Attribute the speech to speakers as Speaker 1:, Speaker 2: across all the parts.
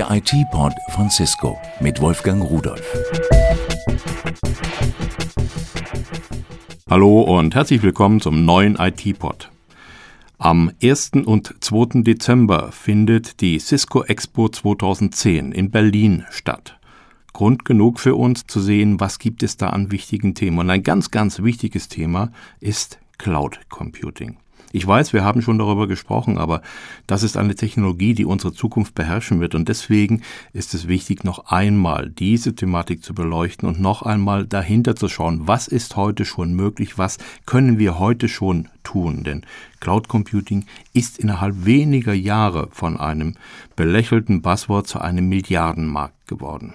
Speaker 1: Der IT-Pod von Cisco mit Wolfgang Rudolf.
Speaker 2: Hallo und herzlich willkommen zum neuen IT-Pod. Am 1. und 2. Dezember findet die Cisco Expo 2010 in Berlin statt. Grund genug für uns zu sehen, was gibt es da an wichtigen Themen. Und ein ganz, ganz wichtiges Thema ist Cloud Computing. Ich weiß, wir haben schon darüber gesprochen, aber das ist eine Technologie, die unsere Zukunft beherrschen wird. Und deswegen ist es wichtig, noch einmal diese Thematik zu beleuchten und noch einmal dahinter zu schauen, was ist heute schon möglich, was können wir heute schon tun. Denn Cloud Computing ist innerhalb weniger Jahre von einem belächelten Buzzword zu einem Milliardenmarkt geworden.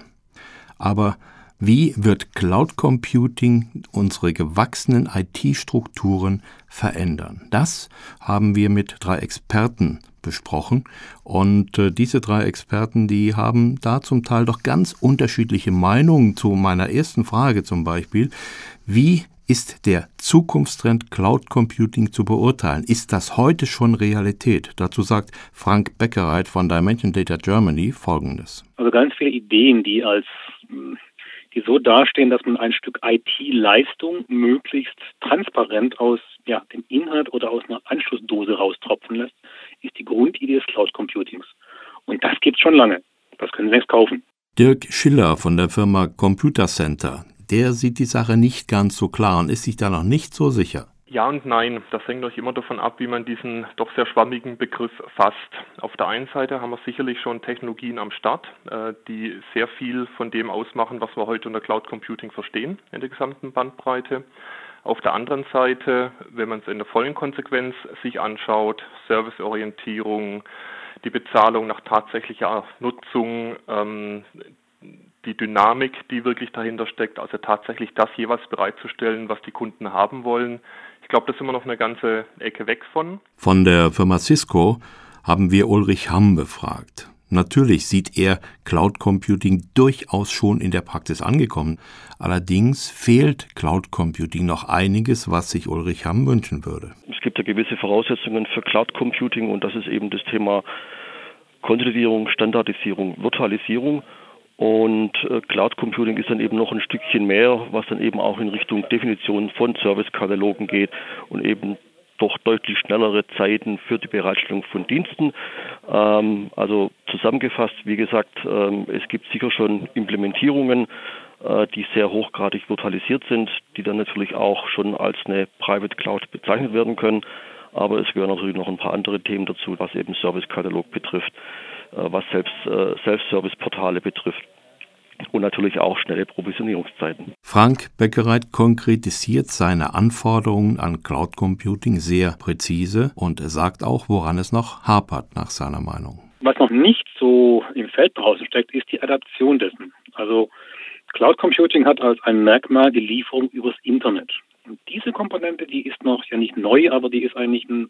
Speaker 2: Aber wie wird Cloud Computing unsere gewachsenen IT-Strukturen verändern? Das haben wir mit drei Experten besprochen. Und äh, diese drei Experten, die haben da zum Teil doch ganz unterschiedliche Meinungen zu meiner ersten Frage zum Beispiel. Wie ist der Zukunftstrend Cloud Computing zu beurteilen? Ist das heute schon Realität? Dazu sagt Frank Beckereit von Dimension Data Germany Folgendes.
Speaker 3: Also ganz viele Ideen, die als die so dastehen, dass man ein Stück IT-Leistung möglichst transparent aus ja, dem Inhalt oder aus einer Anschlussdose raustropfen lässt, ist die Grundidee des Cloud Computings. Und das gibt es schon lange. Das können Sie längst kaufen.
Speaker 2: Dirk Schiller von der Firma Computer Center, der sieht die Sache nicht ganz so klar und ist sich da noch nicht so sicher.
Speaker 4: Ja und nein. Das hängt euch immer davon ab, wie man diesen doch sehr schwammigen Begriff fasst. Auf der einen Seite haben wir sicherlich schon Technologien am Start, äh, die sehr viel von dem ausmachen, was wir heute unter Cloud Computing verstehen in der gesamten Bandbreite. Auf der anderen Seite, wenn man es in der vollen Konsequenz sich anschaut, Serviceorientierung, die Bezahlung nach tatsächlicher Nutzung, ähm, die Dynamik, die wirklich dahinter steckt, also tatsächlich das jeweils bereitzustellen, was die Kunden haben wollen, ich glaube, da sind wir noch eine ganze Ecke weg von.
Speaker 2: Von der Firma Cisco haben wir Ulrich Hamm befragt. Natürlich sieht er Cloud Computing durchaus schon in der Praxis angekommen. Allerdings fehlt Cloud Computing noch einiges, was sich Ulrich Hamm wünschen würde.
Speaker 5: Es gibt ja gewisse Voraussetzungen für Cloud Computing und das ist eben das Thema Konsolidierung, Standardisierung, Virtualisierung. Und äh, Cloud Computing ist dann eben noch ein Stückchen mehr, was dann eben auch in Richtung Definition von Servicekatalogen geht und eben doch deutlich schnellere Zeiten für die Bereitstellung von Diensten. Ähm, also zusammengefasst, wie gesagt, ähm, es gibt sicher schon Implementierungen, äh, die sehr hochgradig virtualisiert sind, die dann natürlich auch schon als eine Private Cloud bezeichnet werden können. Aber es gehören natürlich noch ein paar andere Themen dazu, was eben Servicekatalog betrifft. Äh, was selbst äh, Self-Service-Portale betrifft und natürlich auch schnelle Provisionierungszeiten.
Speaker 2: Frank Beckereit konkretisiert seine Anforderungen an Cloud Computing sehr präzise und er sagt auch, woran es noch hapert nach seiner Meinung.
Speaker 3: Was noch nicht so im Feld draußen steckt, ist die Adaption dessen. Also Cloud Computing hat als ein Merkmal die Lieferung übers Internet. Und diese Komponente, die ist noch ja nicht neu, aber die ist eigentlich ein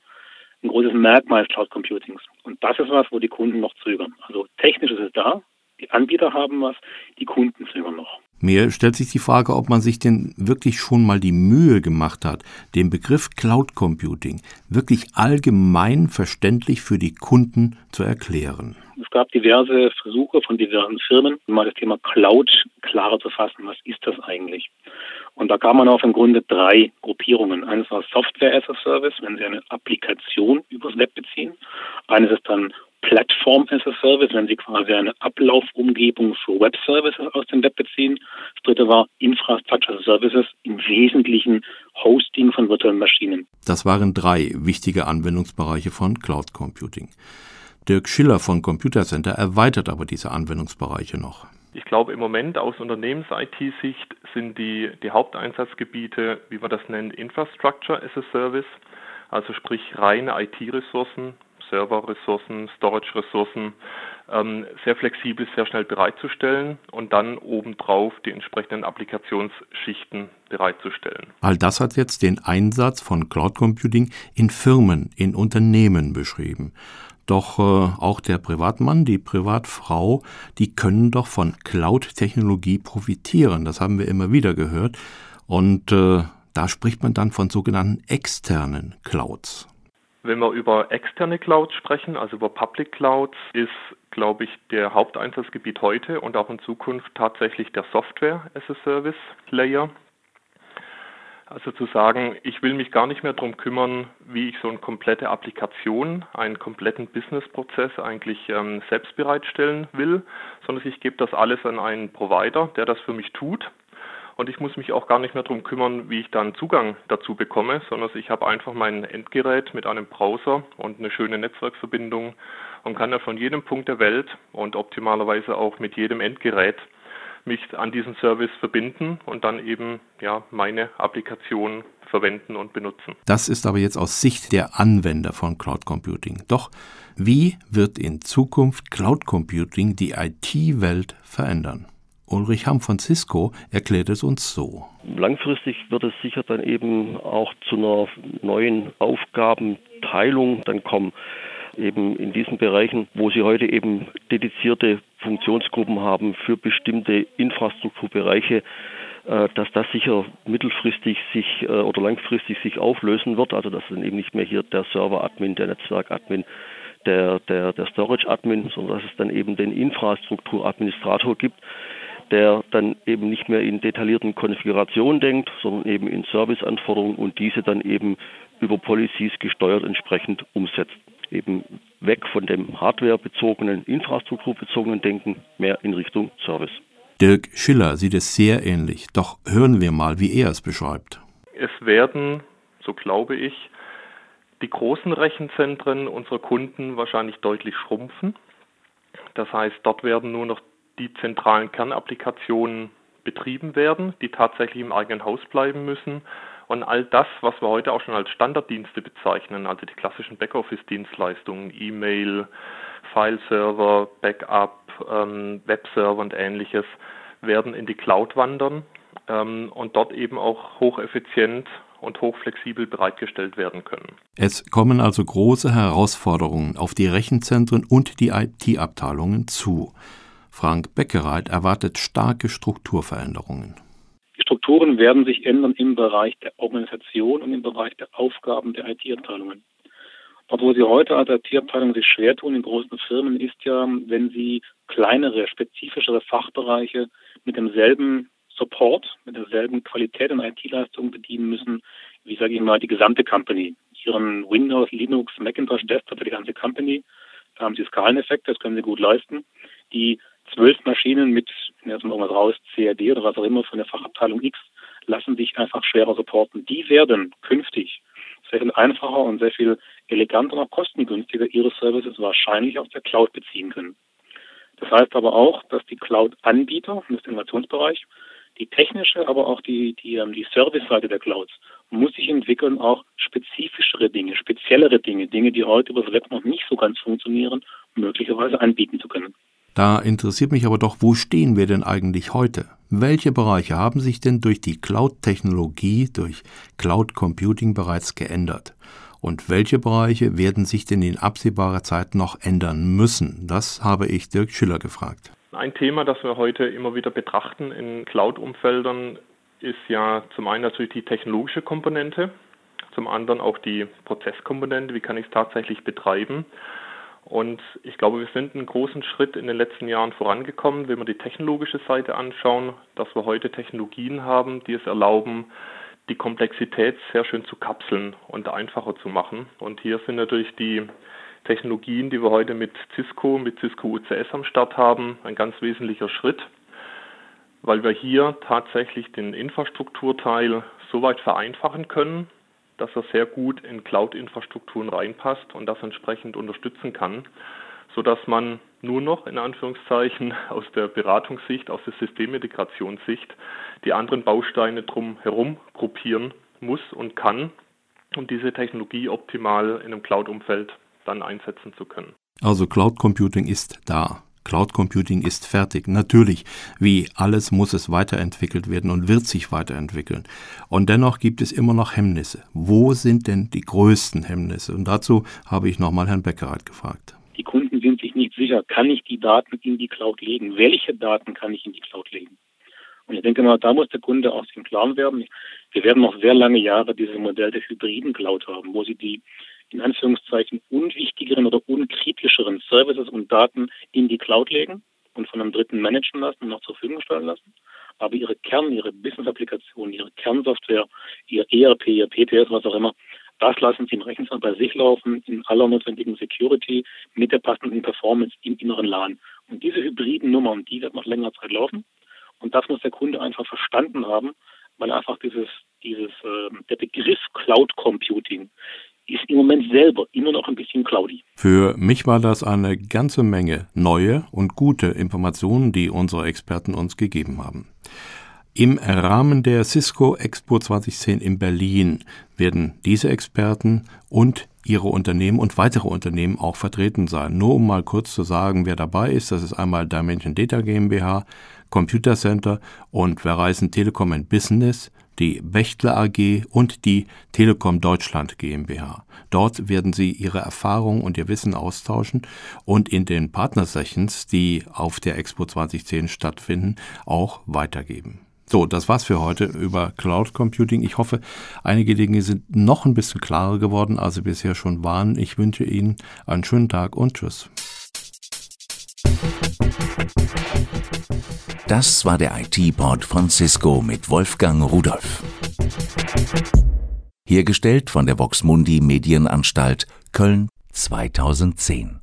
Speaker 3: ein großes Merkmal des Cloud Computings. Und das ist was, wo die Kunden noch zögern. Also technisch ist es da, die Anbieter haben was, die Kunden zögern noch.
Speaker 2: Mir stellt sich die Frage, ob man sich denn wirklich schon mal die Mühe gemacht hat, den Begriff Cloud Computing wirklich allgemein verständlich für die Kunden zu erklären.
Speaker 3: Es gab diverse Versuche von diversen Firmen, mal das Thema Cloud klarer zu fassen. Was ist das eigentlich? Und da kam man auf im Grunde drei Gruppierungen. Eines war Software as a Service, wenn Sie eine Applikation übers Web beziehen. Eines ist dann Plattform as a Service, wenn Sie quasi eine Ablaufumgebung für Web Services aus dem Web beziehen. Das dritte war Infrastructure Services, im Wesentlichen Hosting von virtuellen Maschinen.
Speaker 2: Das waren drei wichtige Anwendungsbereiche von Cloud Computing. Dirk Schiller von Computer Center erweitert aber diese Anwendungsbereiche noch.
Speaker 4: Ich glaube, im Moment aus Unternehmens-IT-Sicht sind die, die Haupteinsatzgebiete, wie wir das nennen, Infrastructure as a Service, also sprich reine IT-Ressourcen, Server-Ressourcen, Storage-Ressourcen, ähm, sehr flexibel, sehr schnell bereitzustellen und dann obendrauf die entsprechenden Applikationsschichten bereitzustellen.
Speaker 2: All das hat jetzt den Einsatz von Cloud Computing in Firmen, in Unternehmen beschrieben. Doch äh, auch der Privatmann, die Privatfrau, die können doch von Cloud-Technologie profitieren. Das haben wir immer wieder gehört. Und äh, da spricht man dann von sogenannten externen Clouds.
Speaker 4: Wenn wir über externe Clouds sprechen, also über Public Clouds, ist, glaube ich, der Haupteinsatzgebiet heute und auch in Zukunft tatsächlich der Software as a Service Layer. Also zu sagen, ich will mich gar nicht mehr darum kümmern, wie ich so eine komplette Applikation, einen kompletten Businessprozess eigentlich ähm, selbst bereitstellen will, sondern ich gebe das alles an einen Provider, der das für mich tut. Und ich muss mich auch gar nicht mehr darum kümmern, wie ich dann Zugang dazu bekomme, sondern ich habe einfach mein Endgerät mit einem Browser und eine schöne Netzwerkverbindung und kann ja von jedem Punkt der Welt und optimalerweise auch mit jedem Endgerät mich an diesen Service verbinden und dann eben ja meine Applikation verwenden und benutzen.
Speaker 2: Das ist aber jetzt aus Sicht der Anwender von Cloud Computing. Doch wie wird in Zukunft Cloud Computing die IT-Welt verändern? Ulrich Hamm von Cisco erklärt es uns so.
Speaker 5: Langfristig wird es sicher dann eben auch zu einer neuen Aufgabenteilung dann kommen eben in diesen Bereichen, wo sie heute eben dedizierte Funktionsgruppen haben für bestimmte Infrastrukturbereiche, äh, dass das sicher mittelfristig sich äh, oder langfristig sich auflösen wird. Also dass dann eben nicht mehr hier der Server-Admin, der Netzwerk-Admin, der, der, der Storage-Admin, sondern dass es dann eben den Infrastrukturadministrator gibt, der dann eben nicht mehr in detaillierten Konfigurationen denkt, sondern eben in Serviceanforderungen und diese dann eben über Policies gesteuert entsprechend umsetzt eben weg von dem hardwarebezogenen, infrastrukturbezogenen Denken, mehr in Richtung Service.
Speaker 2: Dirk Schiller sieht es sehr ähnlich, doch hören wir mal, wie er es beschreibt.
Speaker 4: Es werden, so glaube ich, die großen Rechenzentren unserer Kunden wahrscheinlich deutlich schrumpfen. Das heißt, dort werden nur noch die zentralen Kernapplikationen betrieben werden, die tatsächlich im eigenen Haus bleiben müssen und all das, was wir heute auch schon als Standarddienste bezeichnen, also die klassischen Backoffice-Dienstleistungen, E-Mail, File-Server, Backup, ähm, Webserver und ähnliches, werden in die Cloud wandern ähm, und dort eben auch hocheffizient und hochflexibel bereitgestellt werden können.
Speaker 2: Es kommen also große Herausforderungen auf die Rechenzentren und die IT-Abteilungen zu. Frank Beckereit erwartet starke Strukturveränderungen.
Speaker 3: Strukturen werden sich ändern im Bereich der Organisation und im Bereich der Aufgaben der IT-Abteilungen. Dort, wo Sie heute als IT-Abteilung sich schwer tun in großen Firmen, ist ja, wenn Sie kleinere, spezifischere Fachbereiche mit demselben Support, mit derselben Qualität und IT-Leistung bedienen müssen, wie sage ich mal, die gesamte Company. Ihren Windows, Linux, Macintosh Desktop für die ganze Company. Da haben Sie Skaleneffekte, das können Sie gut leisten. Die zwölf Maschinen mit, jetzt mal irgendwas raus, CAD oder was auch immer von der Fachabteilung X, lassen sich einfach schwerer supporten. Die werden künftig sehr viel einfacher und sehr viel eleganter und auch kostengünstiger ihre Services wahrscheinlich aus der Cloud beziehen können. Das heißt aber auch, dass die Cloud-Anbieter im Innovationsbereich, die technische, aber auch die, die, ähm, die Service-Seite der Clouds muss sich entwickeln, auch spezifischere Dinge, speziellere Dinge, Dinge, die heute über das Web noch nicht so ganz funktionieren, möglicherweise anbieten zu können.
Speaker 2: Da interessiert mich aber doch, wo stehen wir denn eigentlich heute? Welche Bereiche haben sich denn durch die Cloud-Technologie, durch Cloud Computing bereits geändert? Und welche Bereiche werden sich denn in absehbarer Zeit noch ändern müssen? Das habe ich Dirk Schiller gefragt.
Speaker 4: Ein Thema, das wir heute immer wieder betrachten in Cloud-Umfeldern, ist ja zum einen natürlich die technologische Komponente, zum anderen auch die Prozesskomponente, wie kann ich es tatsächlich betreiben und ich glaube, wir sind einen großen Schritt in den letzten Jahren vorangekommen, wenn wir die technologische Seite anschauen, dass wir heute Technologien haben, die es erlauben, die Komplexität sehr schön zu kapseln und einfacher zu machen. Und hier sind natürlich die Technologien, die wir heute mit Cisco, mit Cisco UCS am Start haben, ein ganz wesentlicher Schritt, weil wir hier tatsächlich den Infrastrukturteil so weit vereinfachen können, dass er sehr gut in Cloud-Infrastrukturen reinpasst und das entsprechend unterstützen kann, sodass man nur noch in Anführungszeichen aus der Beratungssicht, aus der Systemintegrationssicht die anderen Bausteine drumherum gruppieren muss und kann, um diese Technologie optimal in einem Cloud-Umfeld dann einsetzen zu können.
Speaker 2: Also Cloud Computing ist da. Cloud Computing ist fertig. Natürlich, wie alles muss es weiterentwickelt werden und wird sich weiterentwickeln. Und dennoch gibt es immer noch Hemmnisse. Wo sind denn die größten Hemmnisse? Und dazu habe ich nochmal Herrn Beckereit gefragt.
Speaker 3: Die Kunden sind sich nicht sicher, kann ich die Daten in die Cloud legen? Welche Daten kann ich in die Cloud legen? Und ich denke mal, da muss der Kunde auch im Klaren werden. Wir werden noch sehr lange Jahre dieses Modell der hybriden Cloud haben, wo Sie die in Anführungszeichen unwichtigeren oder unkritischeren Services und Daten in die Cloud legen und von einem Dritten managen lassen und noch zur Verfügung stellen lassen. Aber ihre Kern, ihre Business-Applikationen, ihre Kernsoftware, ihr ERP, ihr PPS, was auch immer, das lassen Sie im Rechenzentrum bei sich laufen, in aller notwendigen Security, mit der passenden Performance im inneren LAN. Und diese hybriden Nummern, die wird noch länger Zeit laufen. Und das muss der Kunde einfach verstanden haben, weil einfach dieses, dieses, äh, der Begriff Cloud Computing ist im Moment selber immer noch ein bisschen cloudy.
Speaker 2: Für mich war das eine ganze Menge neue und gute Informationen, die unsere Experten uns gegeben haben. Im Rahmen der Cisco Expo 2010 in Berlin werden diese Experten und ihre Unternehmen und weitere Unternehmen auch vertreten sein. Nur um mal kurz zu sagen, wer dabei ist, das ist einmal Dimension Data GmbH, Computer Center und Verizon Telekom Business, die Wächtler AG und die Telekom Deutschland GmbH. Dort werden sie ihre Erfahrungen und ihr Wissen austauschen und in den Partner-Sessions, die auf der Expo 2010 stattfinden, auch weitergeben. So, das war's für heute über Cloud Computing. Ich hoffe, einige Dinge sind noch ein bisschen klarer geworden, als sie bisher schon waren. Ich wünsche Ihnen einen schönen Tag und tschüss.
Speaker 1: Das war der IT-Pod von Cisco mit Wolfgang Rudolf. Hergestellt von der Voxmundi Medienanstalt Köln 2010.